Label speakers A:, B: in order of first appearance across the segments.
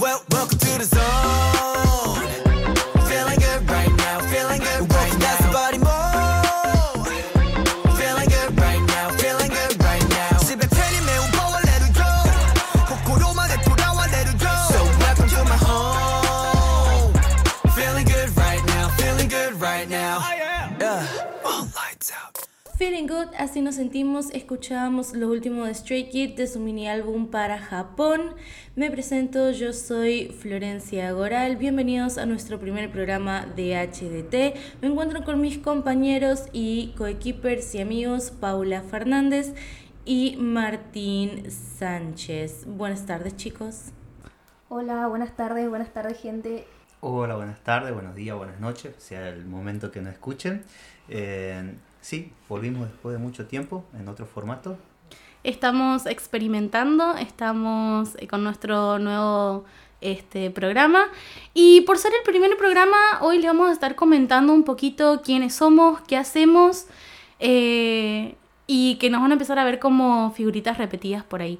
A: Well, welcome to the zone. Feeling good right now, feeling good right now. That's body move. Feeling good right now, feeling good right now. 집에 편히 매운 power let it go. 거꾸로만 돌아와 let it go. So welcome to my home. Feeling good right now, feeling good right now. Yeah. All lights out.
B: Feeling Good, así nos sentimos, escuchábamos lo último de Stray Kids de su mini álbum para Japón. Me presento, yo soy Florencia Goral, bienvenidos a nuestro primer programa de HDT. Me encuentro con mis compañeros y coequippers y amigos Paula Fernández y Martín Sánchez. Buenas tardes chicos.
C: Hola, buenas tardes, buenas tardes gente.
D: Hola, buenas tardes, buenos días, buenas noches, sea el momento que nos escuchen. Eh, sí, volvimos después de mucho tiempo en otro formato.
B: Estamos experimentando, estamos eh, con nuestro nuevo este programa y por ser el primer programa hoy le vamos a estar comentando un poquito quiénes somos, qué hacemos eh, y que nos van a empezar a ver como figuritas repetidas por ahí.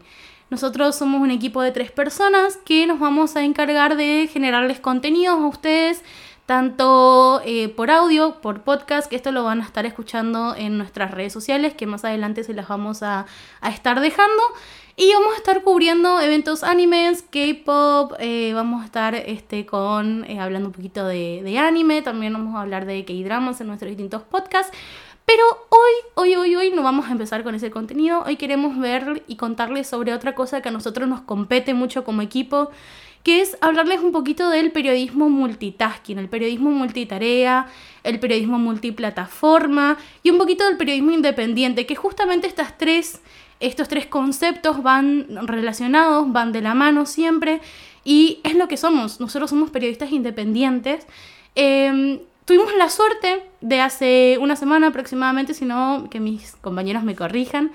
B: Nosotros somos un equipo de tres personas que nos vamos a encargar de generarles contenidos a ustedes, tanto eh, por audio, por podcast, que esto lo van a estar escuchando en nuestras redes sociales, que más adelante se las vamos a, a estar dejando. Y vamos a estar cubriendo eventos animes, K-pop, eh, vamos a estar este, con, eh, hablando un poquito de, de anime, también vamos a hablar de K-dramas en nuestros distintos podcasts. Pero hoy, hoy, hoy, hoy no vamos a empezar con ese contenido. Hoy queremos ver y contarles sobre otra cosa que a nosotros nos compete mucho como equipo, que es hablarles un poquito del periodismo multitasking, el periodismo multitarea, el periodismo multiplataforma y un poquito del periodismo independiente, que justamente estas tres, estos tres conceptos van relacionados, van de la mano siempre y es lo que somos. Nosotros somos periodistas independientes. Eh, tuvimos la suerte de hace una semana aproximadamente, si no que mis compañeros me corrijan,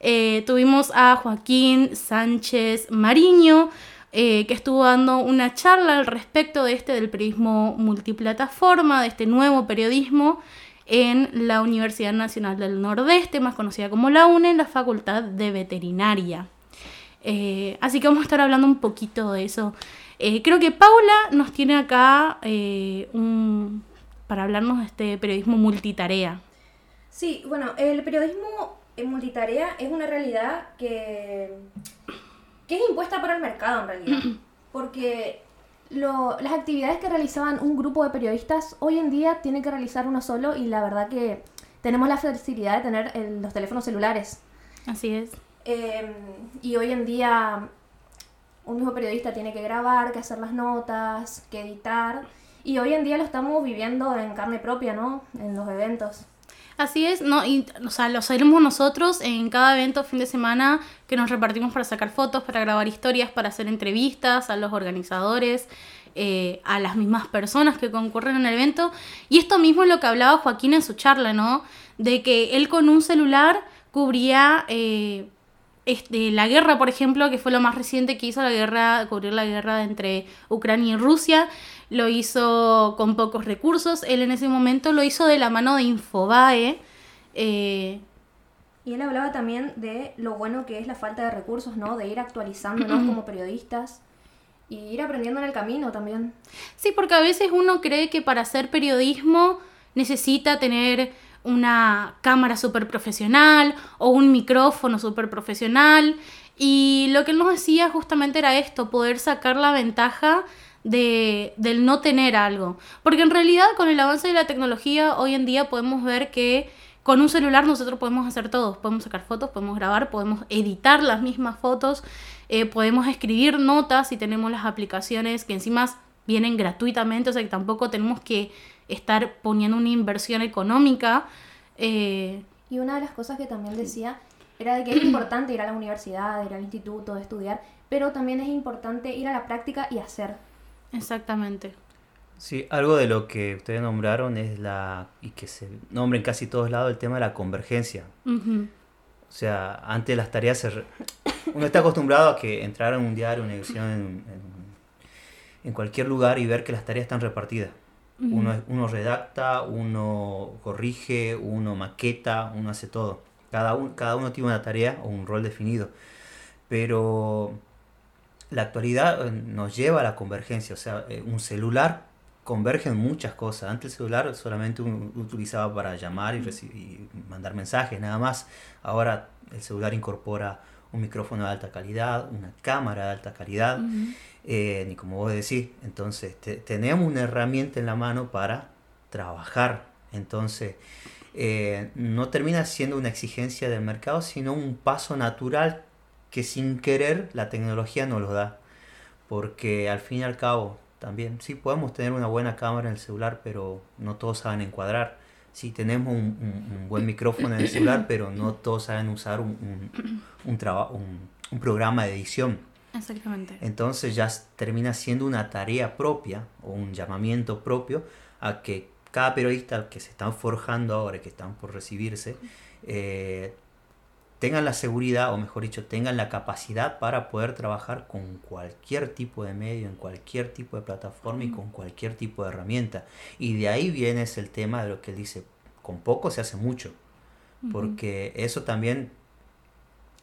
B: eh, tuvimos a Joaquín Sánchez Mariño, eh, que estuvo dando una charla al respecto de este del periodismo multiplataforma, de este nuevo periodismo en la Universidad Nacional del Nordeste, más conocida como la UNE, en la Facultad de Veterinaria. Eh, así que vamos a estar hablando un poquito de eso. Eh, creo que Paula nos tiene acá un, para hablarnos de este periodismo multitarea.
C: Sí, bueno, el periodismo en multitarea es una realidad que, que es impuesta por el mercado en realidad. Porque lo- las actividades que realizaban un grupo de periodistas hoy en día tienen que realizar uno solo y la verdad que tenemos la facilidad de tener el- los teléfonos celulares.
B: Así es.
C: Eh, y hoy en día un mismo periodista tiene que grabar, que hacer las notas, que editar. Y hoy en día lo estamos viviendo en carne propia, ¿no? En los eventos.
B: Así es, no, y, o sea, lo hacemos nosotros en cada evento fin de semana que nos repartimos para sacar fotos, para grabar historias, para hacer entrevistas a los organizadores, eh, a las mismas personas que concurren en el evento. Y esto mismo es lo que hablaba Joaquín en su charla, ¿no? De que él con un celular cubría eh, este, la guerra, por ejemplo, que fue lo más reciente que hizo la guerra, cubrir la guerra entre Ucrania y Rusia. Lo hizo con pocos recursos. Él en ese momento lo hizo de la mano de Infobae. eh,
C: Y él hablaba también de lo bueno que es la falta de recursos, ¿no? De ir actualizándonos como periodistas y ir aprendiendo en el camino también.
B: Sí, porque a veces uno cree que para hacer periodismo necesita tener una cámara súper profesional o un micrófono súper profesional. Y lo que él nos decía justamente era esto, poder sacar la ventaja de, del no tener algo. Porque en realidad con el avance de la tecnología hoy en día podemos ver que con un celular nosotros podemos hacer todo. Podemos sacar fotos, podemos grabar, podemos editar las mismas fotos, eh, podemos escribir notas si tenemos las aplicaciones que encima vienen gratuitamente, o sea que tampoco tenemos que estar poniendo una inversión económica. eh,
C: Y una de las cosas que también decía era de que es importante ir a la universidad, ir al instituto, estudiar, pero también es importante ir a la práctica y hacer.
B: exactamente.
D: Sí, algo de lo que ustedes nombraron es la, y que se nombra en casi todos lados, el tema de la convergencia. O sea, antes las tareas se... re- Uno está acostumbrado a que entrar en un diario, una edición, en, en- en cualquier lugar y ver que las tareas están repartidas. Uno, uno redacta, uno corrige, uno maqueta, uno hace todo. Cada, un- cada uno tiene una tarea o un rol definido. Pero la actualidad eh, nos lleva a la convergencia, o sea, eh, un celular converge en muchas cosas. Antes el celular solamente uno utilizaba para llamar y, recibir, y mandar mensajes, nada más. Ahora el celular incorpora un micrófono de alta calidad, una cámara de alta calidad, eh, ni como vos decís. Entonces, te- tenemos una herramienta en la mano para trabajar. Entonces, eh, no termina siendo una exigencia del mercado, sino un paso natural que sin querer la tecnología nos lo da. Porque al fin y al cabo, también, sí podemos tener una buena cámara en el celular, pero no todos saben encuadrar. Sí tenemos un, un- un buen micrófono en el celular, pero no todos saben usar un, un, un traba- un- un programa de edición.
B: Exactamente.
D: Entonces ya termina siendo una tarea propia o un llamamiento propio a que cada periodista que se están forjando ahora, que están por recibirse, eh, tengan la seguridad, o mejor dicho, tengan la capacidad para poder trabajar con cualquier tipo de medio, en cualquier tipo de plataforma y con cualquier tipo de herramienta. Y de ahí viene ese el tema de lo que él dice, con poco se hace mucho, porque eso también,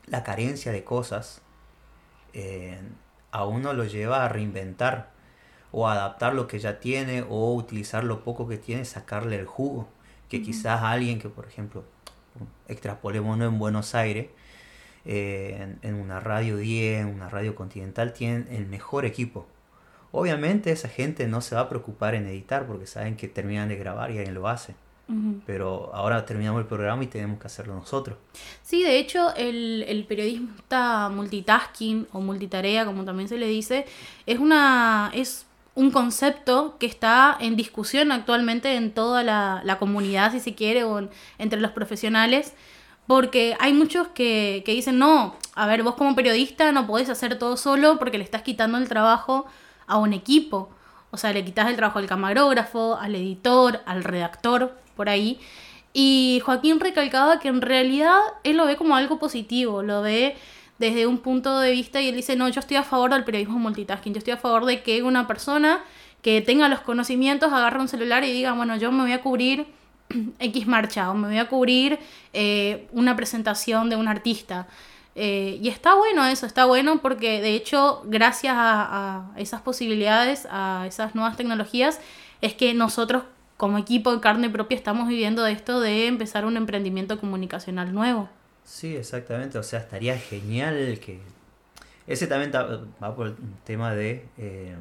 D: la carencia de cosas, eh, a uno lo lleva a reinventar o a adaptar lo que ya tiene o utilizar lo poco que tiene, sacarle el jugo. Que quizás alguien que, por ejemplo, extrapolémonos en Buenos Aires, eh, en, en una radio 10, en una radio continental, tienen el mejor equipo. Obviamente esa gente no se va a preocupar en editar porque saben que terminan de grabar y alguien lo hace. Pero ahora terminamos el programa y tenemos que hacerlo nosotros.
B: Sí, de hecho, el, el periodista multitasking o multitarea, como también se le dice, es una. es un concepto que está en discusión actualmente en toda la, la comunidad, si se quiere, o en- entre los profesionales. Porque hay muchos que, que dicen, no, a ver, vos como periodista no podés hacer todo solo porque le estás quitando el trabajo a un equipo. O sea, le quitas el trabajo al camarógrafo, al editor, al redactor, por ahí. Y Joaquín recalcaba que en realidad él lo ve como algo positivo, lo ve desde un punto de vista y él dice, no, yo estoy a favor del periodismo multitasking, yo estoy a favor de que una persona que tenga los conocimientos agarre un celular y diga, bueno, yo me voy a cubrir X marcha o me voy a cubrir eh, una presentación de un artista. Eh, y está bueno eso, está bueno porque de hecho gracias a, a esas posibilidades, a esas nuevas tecnologías, es que nosotros como equipo de carne propia estamos viviendo de esto de empezar un emprendimiento comunicacional nuevo.
D: Sí, exactamente. O sea, estaría genial que... Ese también ta- va por el tema de eh,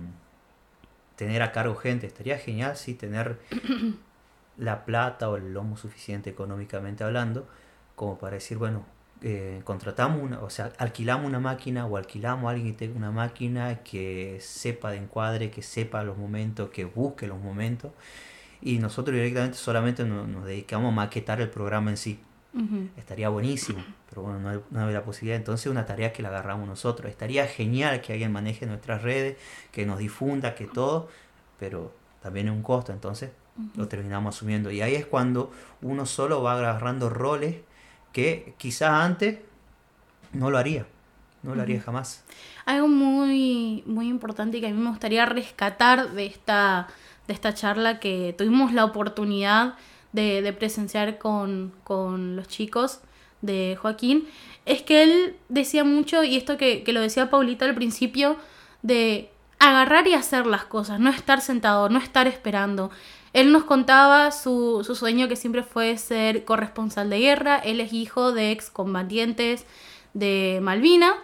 D: tener a cargo gente. Estaría genial, sí, tener la plata o el lomo suficiente económicamente hablando, como para decir, bueno, eh, contratamos una, o sea, alquilamos una máquina o alquilamos a alguien que tenga una máquina que sepa de encuadre, que sepa los momentos, que busque los momentos. Y nosotros directamente solamente nos, nos dedicamos a maquetar el programa en sí Estaría buenísimo, pero bueno, no hay, no hay la posibilidad. Entonces, una tarea que la agarramos nosotros. Estaría genial que alguien maneje nuestras redes, que nos difunda, que todo, pero también es un costo, entonces lo terminamos asumiendo. Y ahí es cuando uno solo va agarrando roles que quizás antes no lo haría, no lo haría jamás.
B: Algo muy, muy importante y que a mí me gustaría rescatar de esta, de esta charla que tuvimos la oportunidad de, de presenciar con, con los chicos de Joaquín, es que él decía mucho, y esto que, que lo decía Paulita al principio, de agarrar y hacer las cosas, no estar sentado, no estar esperando. Él nos contaba su, su sueño que siempre fue ser corresponsal de guerra, él es hijo de excombatientes de Malvina,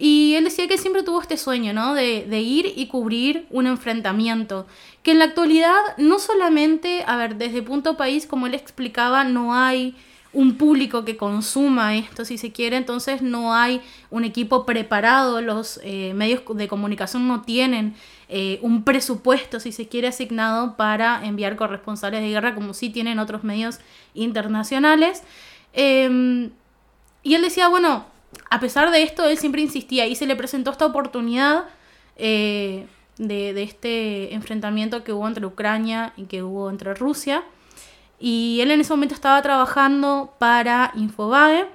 B: y él decía que siempre tuvo este sueño, ¿no? De, de ir y cubrir un enfrentamiento. Que en la actualidad no solamente, a ver, desde Punto País, como él explicaba, no hay un público que consuma esto, si se quiere, entonces no hay un equipo preparado, los eh, medios de comunicación no tienen eh, un presupuesto, si se quiere, asignado para enviar corresponsales de guerra, como sí tienen otros medios internacionales. Em, y él decía, bueno, a pesar de esto, él siempre insistía y se le presentó esta oportunidad eh, de, este enfrentamiento que hubo entre Ucrania y que hubo entre Rusia. Y él en ese momento estaba trabajando para Infobae.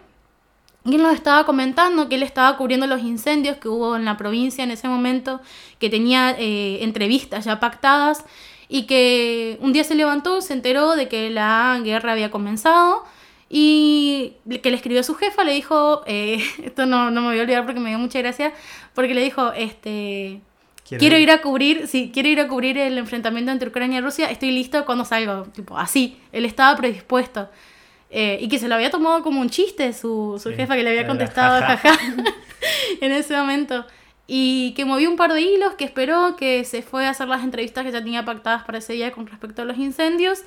B: Y él nos estaba comentando que él estaba cubriendo los incendios que hubo en la provincia en ese momento, que tenía eh, entrevistas ya pactadas y que un día se levantó, se enteró de que la guerra había comenzado Y que le escribió a su jefa, le dijo, eh, esto no, no me voy a olvidar porque me dio mucha gracia, porque le dijo, este, quiero, ir a cubrir, sí, quiero ir a cubrir el enfrentamiento entre Ucrania y Rusia, estoy listo cuando salgo, tipo, así, él estaba predispuesto. Eh, y que se lo había tomado como un chiste su, su
D: Sí,
B: jefa que le había contestado
D: jaja.
B: jaja en ese momento. Y que movió un par de hilos, que esperó, que se fue a hacer las entrevistas que ya tenía pactadas para ese día con respecto a los incendios.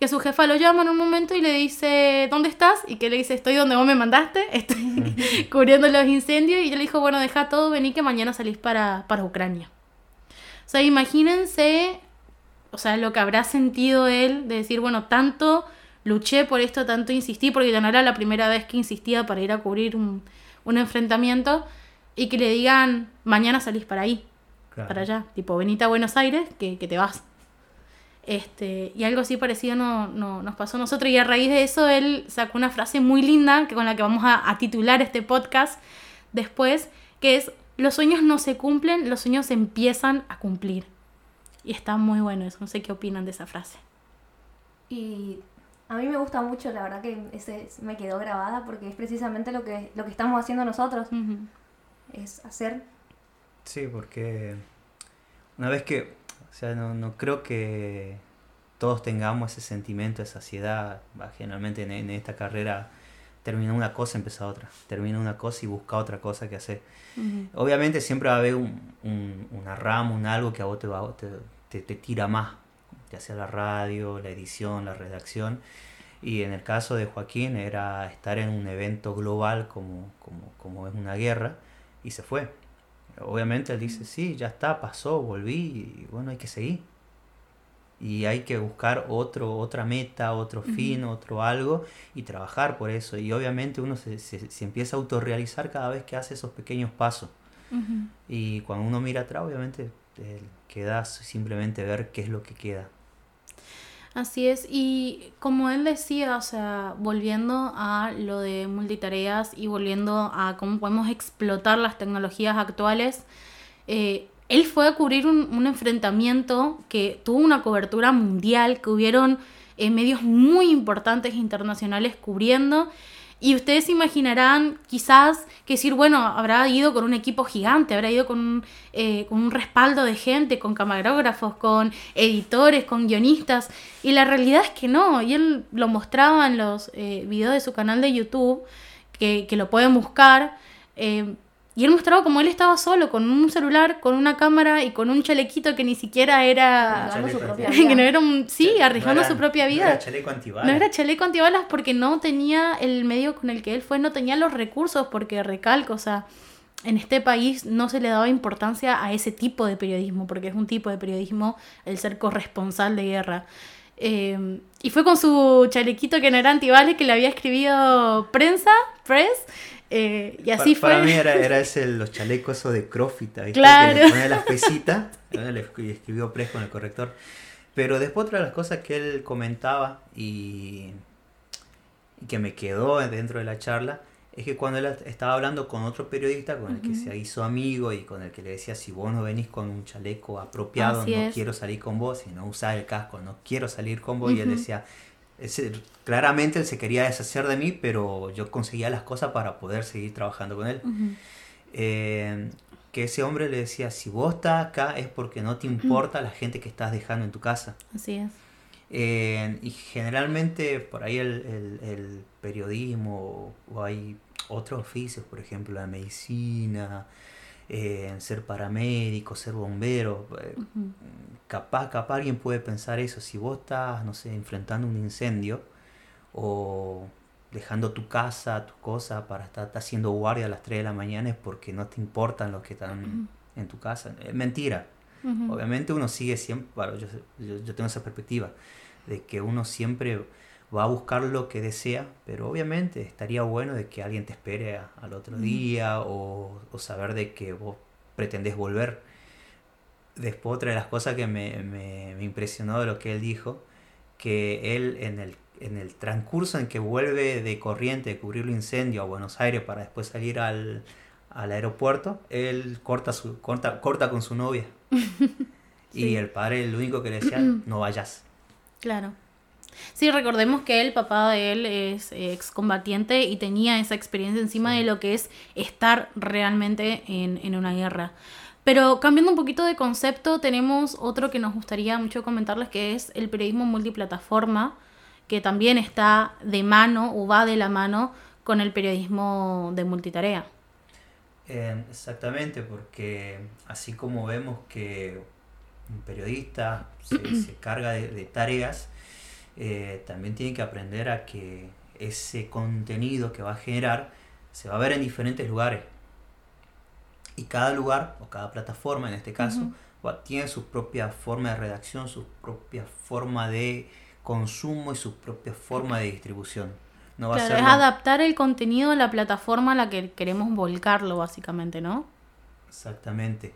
B: Que su jefa lo llama en un momento y le dice, ¿dónde estás? Y que le dice, estoy donde vos me mandaste, estoy cubriendo los incendios. Y ella le dijo, bueno, deja todo, vení que mañana salís para, para Ucrania. O sea, imagínense, o sea, lo que habrá sentido él de decir, bueno, tanto luché por esto, tanto insistí, porque ya no era la primera vez que insistía para ir a cubrir un, un enfrentamiento, y que le digan, mañana salís para ahí,
D: Claro.
B: para allá, tipo, venite a Buenos Aires, que, que te vas. Este, y algo así parecido no, no- nos pasó a nosotros, y a raíz de eso él sacó una frase muy linda, que con la que vamos a, a titular este podcast después, que es, los sueños no se cumplen, los sueños se empiezan a cumplir. Y está muy bueno eso, no sé qué opinan de esa frase.
C: Y a mí me gusta mucho, la verdad que ese me quedó grabada porque es precisamente lo que, lo que estamos haciendo nosotros, es hacer
D: Sí, porque una vez que, o sea, no, no creo que todos tengamos ese sentimiento de saciedad. Va, Generalmente en, en esta carrera termina una cosa, empieza otra. Termina una cosa y busca otra cosa que hacer. Obviamente siempre va a haber un, un- una rama, un algo que a vos te, va, te, te- te tira más, ya sea la radio, la edición, la redacción. Y en el caso de Joaquín era estar en un evento global como, como, como es una guerra y se fue. Obviamente él dice, sí, ya está, pasó, volví y bueno, hay que seguir. Y hay que buscar otro, otra meta, otro fin, otro algo y trabajar por eso. Y obviamente uno se, se- se empieza a autorrealizar cada vez que hace esos pequeños pasos. Y cuando uno mira atrás, obviamente eh, queda simplemente ver qué es lo que queda.
B: Así es, y como él decía, o sea, volviendo a lo de multitareas y volviendo a cómo podemos explotar las tecnologías actuales, eh, él fue a cubrir un, un enfrentamiento que tuvo una cobertura mundial, que hubieron eh, medios muy importantes internacionales cubriendo. Y ustedes imaginarán quizás que decir, bueno, habrá ido con un equipo gigante, habrá ido con eh, con un respaldo de gente, con camarógrafos, con editores, con guionistas. Y la realidad es que no. Y él lo mostraba en los eh, videos de su canal de YouTube, que, que lo pueden buscar. eh, y él mostraba como él estaba solo, con un celular, con una cámara y con un chalequito que ni siquiera era...
C: arriesgando su
D: chaleco,
C: propia
B: que no
C: vida.
B: era un... Sí,
D: No
B: arriesgando
D: era-
B: su propia
D: no
B: vida.
D: era chaleco antibalas.
B: No era chaleco antibalas porque no tenía el medio con el que él fue, no tenía los recursos, porque recalco, o sea, en este país no se le daba importancia a ese tipo de periodismo, porque es un tipo de periodismo el ser corresponsal de guerra. Eh, y fue con su chalequito que no era antibalas que le había escribido prensa, press, eh, y así fue.
D: Para mí era, era ese, los chalecos esos de Crofita, ¿viste?
B: Claro.
D: Que le ponía las pesitas, escri- escribió Pres con el corrector. Pero después otra de las cosas que él comentaba y, y que me quedó dentro de la charla es que cuando él estaba hablando con otro periodista con el que se hizo amigo y con el que le decía si vos no venís con un chaleco apropiado
B: Así
D: no
B: es.
D: quiero salir con vos, si no usás el casco no quiero salir con vos y él decía ese- claramente él se quería deshacer de mí pero yo conseguía las cosas para poder seguir trabajando con él eh, que ese hombre le decía, si vos estás acá es porque no te importa la gente que estás dejando en tu casa.
B: Así es.
D: Eh, y generalmente por ahí el, el- el periodismo o hay otros oficios, por ejemplo la medicina, eh, ser paramédico, ser bombero. eh, capaz, capaz alguien puede pensar eso, si vos estás, no sé, enfrentando un incendio o dejando tu casa, tus cosas para estar, estar haciendo guardia a las 3 de la mañana es porque no te importan los que están en tu casa. Es mentira. Obviamente uno sigue siempre, bueno, yo, yo- yo tengo esa perspectiva de que uno siempre va a buscar lo que desea, pero obviamente estaría bueno de que alguien te espere a- al otro día o, o saber de que vos pretendés volver. Después otra de las cosas que me, me- me impresionó de lo que él dijo, que él en el, en el transcurso en que vuelve de corriente de cubrir el incendio a Buenos Aires para después salir al, al aeropuerto, él corta, su, corta, corta con su novia. Y el padre, el único que le decía, no vayas.
B: Claro. Sí, recordemos que el papá de él es excombatiente y tenía esa experiencia encima de lo que es estar realmente en, en una guerra. Pero cambiando un poquito de concepto, tenemos otro que nos gustaría mucho comentarles, que es el periodismo multiplataforma, que también está de mano o va de la mano con el periodismo de multitarea.
D: Eh, exactamente, porque así como vemos que un periodista se, se carga de, de tareas, eh, también tiene que aprender a que ese contenido que va a generar se va a ver en diferentes lugares. Y cada lugar, o cada plataforma en este caso, va- tiene su propia forma de redacción, su propia forma de consumo y su propia forma de distribución. No va a
B: Claro,
D: ser
B: es
D: lo-
B: adaptar el contenido a la plataforma a la que queremos volcarlo, básicamente, ¿no?
D: Exactamente.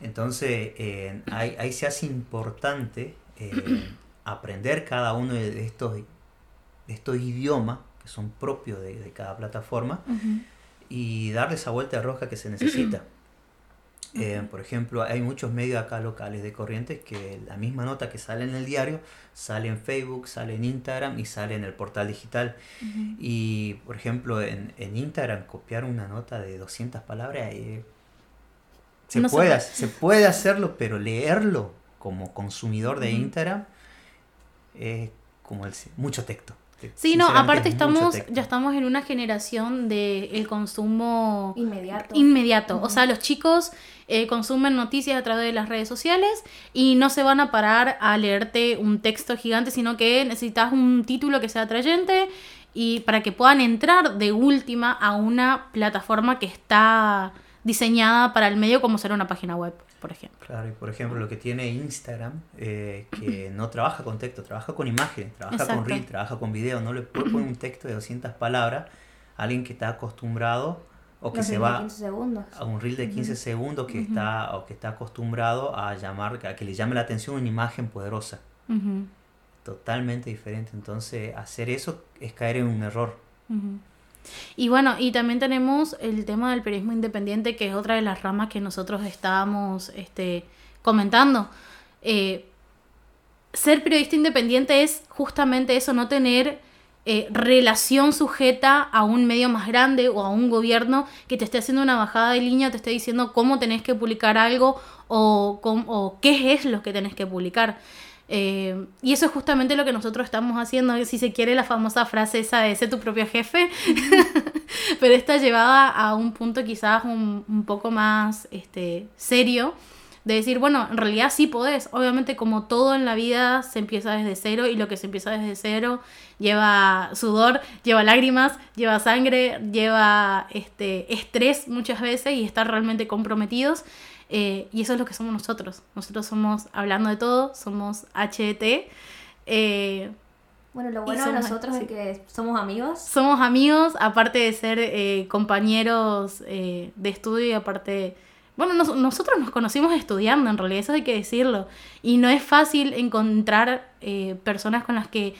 D: Entonces, eh, ahí, ahí se hace importante eh, aprender cada uno de estos, de estos idiomas que son propios de, de cada plataforma y darle esa vuelta de rosca que se necesita. Eh, por ejemplo, hay muchos medios acá locales de Corrientes que la misma nota que sale en el diario sale en Facebook, sale en Instagram y sale en el portal digital. Y, por ejemplo, en, en Instagram copiar una nota de 200 palabras eh, se,
B: No se
D: puede, se puede hacerlo, pero leerlo como consumidor de. Instagram es como el, mucho texto.
B: Sí, no, aparte
D: es
B: estamos, ya estamos en una generación de el consumo
C: Inmediato.
B: inmediato. O sea, los chicos eh, consumen noticias a través de las redes sociales y no se van a parar a leerte un texto gigante, sino que necesitas un título que sea atrayente y para que puedan entrar de última a una plataforma que está diseñada para el medio como será una página web, por ejemplo.
D: Claro, y por ejemplo, lo que tiene Instagram, eh, que no trabaja con texto, trabaja con imágenes, trabaja
B: Exacto.
D: con reel, trabaja con video, no le puede poner un texto de 200 palabras a alguien que está acostumbrado o que
C: Los
D: se va
C: 15 segundos.
D: a un reel de 15 segundos que está o que está acostumbrado a llamar a que le llame la atención una imagen poderosa, totalmente diferente. Entonces, hacer eso es caer en un error.
B: Y bueno, y también tenemos el tema del periodismo independiente, que es otra de las ramas que nosotros estábamos este, comentando. Eh, ser periodista independiente es justamente eso, no tener eh, relación sujeta a un medio más grande o a un gobierno que te esté haciendo una bajada de línea, te esté diciendo cómo tenés que publicar algo o, o qué es lo que tenés que publicar. Eh, y eso es justamente lo que nosotros estamos haciendo, si se quiere la famosa frase esa de ser tu propio jefe, pero está llevada a un punto quizás un, un poco más este, serio, de decir, bueno, en realidad sí podés, obviamente como todo en la vida se empieza desde cero y lo que se empieza desde cero lleva sudor, lleva lágrimas, lleva sangre, lleva este, estrés muchas veces y estar realmente comprometidos. Eh, y eso es lo que somos nosotros. Nosotros somos, hablando de todo, somos HT. eh,
C: Bueno, lo bueno de nosotros
B: sí.
C: es que somos amigos.
B: somos amigos, aparte de ser eh, compañeros eh, de estudio y aparte... Bueno, nos- nosotros nos conocimos estudiando, en realidad, eso hay que decirlo. Y no es fácil encontrar personas con las que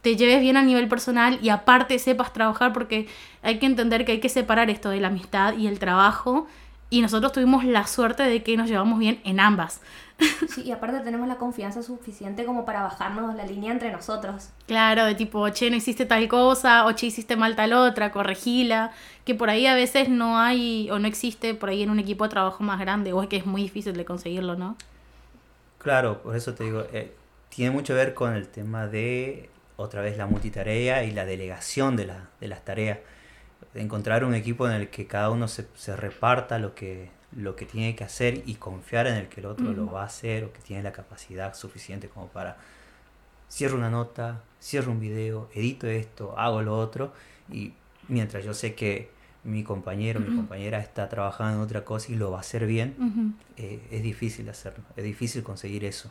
B: te lleves bien a nivel personal y aparte sepas trabajar porque hay que entender que hay que separar esto de la amistad y el trabajo. Y nosotros tuvimos la suerte de que nos llevamos bien en ambas.
C: Sí, y aparte tenemos la confianza suficiente como para bajarnos la línea entre nosotros.
B: Claro, de tipo, che, no hiciste tal cosa, o che, hiciste mal tal otra, corregila, que por ahí a veces no hay o no existe por ahí en un equipo de trabajo más grande, o es que es muy difícil de conseguirlo, ¿no?
D: Claro, por eso te digo, eh, tiene mucho que ver con el tema de, otra vez, la multitarea y la delegación de, la- de las tareas. Encontrar un equipo en el que cada uno se, se reparta lo que, lo que tiene que hacer y confiar en el que el otro lo va a hacer o que tiene la capacidad suficiente como para cierro una nota, cierro un video, edito esto, hago lo otro y mientras yo sé que mi compañero, mi compañera está trabajando en otra cosa y lo va a hacer bien, eh, es difícil hacerlo, es difícil conseguir eso.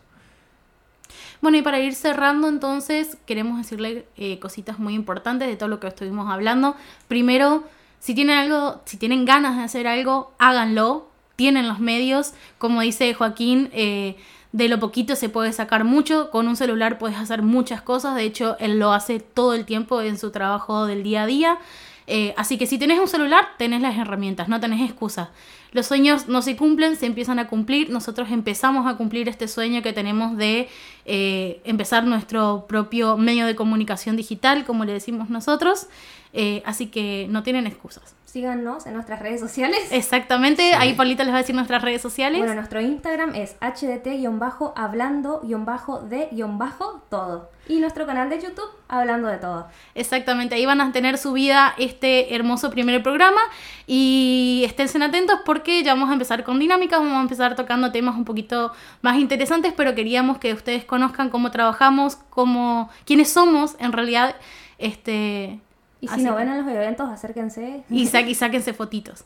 B: Bueno, y para ir cerrando entonces, queremos decirle eh, cositas muy importantes de todo lo que estuvimos hablando. Primero, si tienen algo, si tienen ganas de hacer algo, háganlo. Tienen los medios, como dice Joaquín, eh, de lo poquito se puede sacar mucho. Con un celular puedes hacer muchas cosas. De hecho, él lo hace todo el tiempo en su trabajo del día a día. Eh, así que si tenés un celular, tenés las herramientas, no tenés excusa. Los sueños no se cumplen, se empiezan a cumplir. Nosotros empezamos a cumplir este sueño que tenemos de eh, empezar nuestro propio medio de comunicación digital, como le decimos nosotros. Eh, así que no tienen excusas.
C: Síganos en nuestras redes sociales.
B: Exactamente, ahí Paulita les va a decir nuestras redes sociales.
C: Bueno, nuestro Instagram es hdt-hablando-de-todo. Y nuestro canal de YouTube, Hablando de Todo.
B: Exactamente, ahí van a tener subida este hermoso primer programa y estén atentos porque ya vamos a empezar con dinámicas, vamos a empezar tocando temas un poquito más interesantes, pero queríamos que ustedes conozcan cómo trabajamos, cómo, quiénes somos en realidad. Este,
C: Y si
B: Así que-
C: ven en los eventos, acérquense.
B: y, sa- y sáquense fotitos.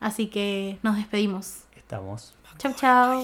B: Así que nos despedimos.
D: Estamos.
B: Chau, chau.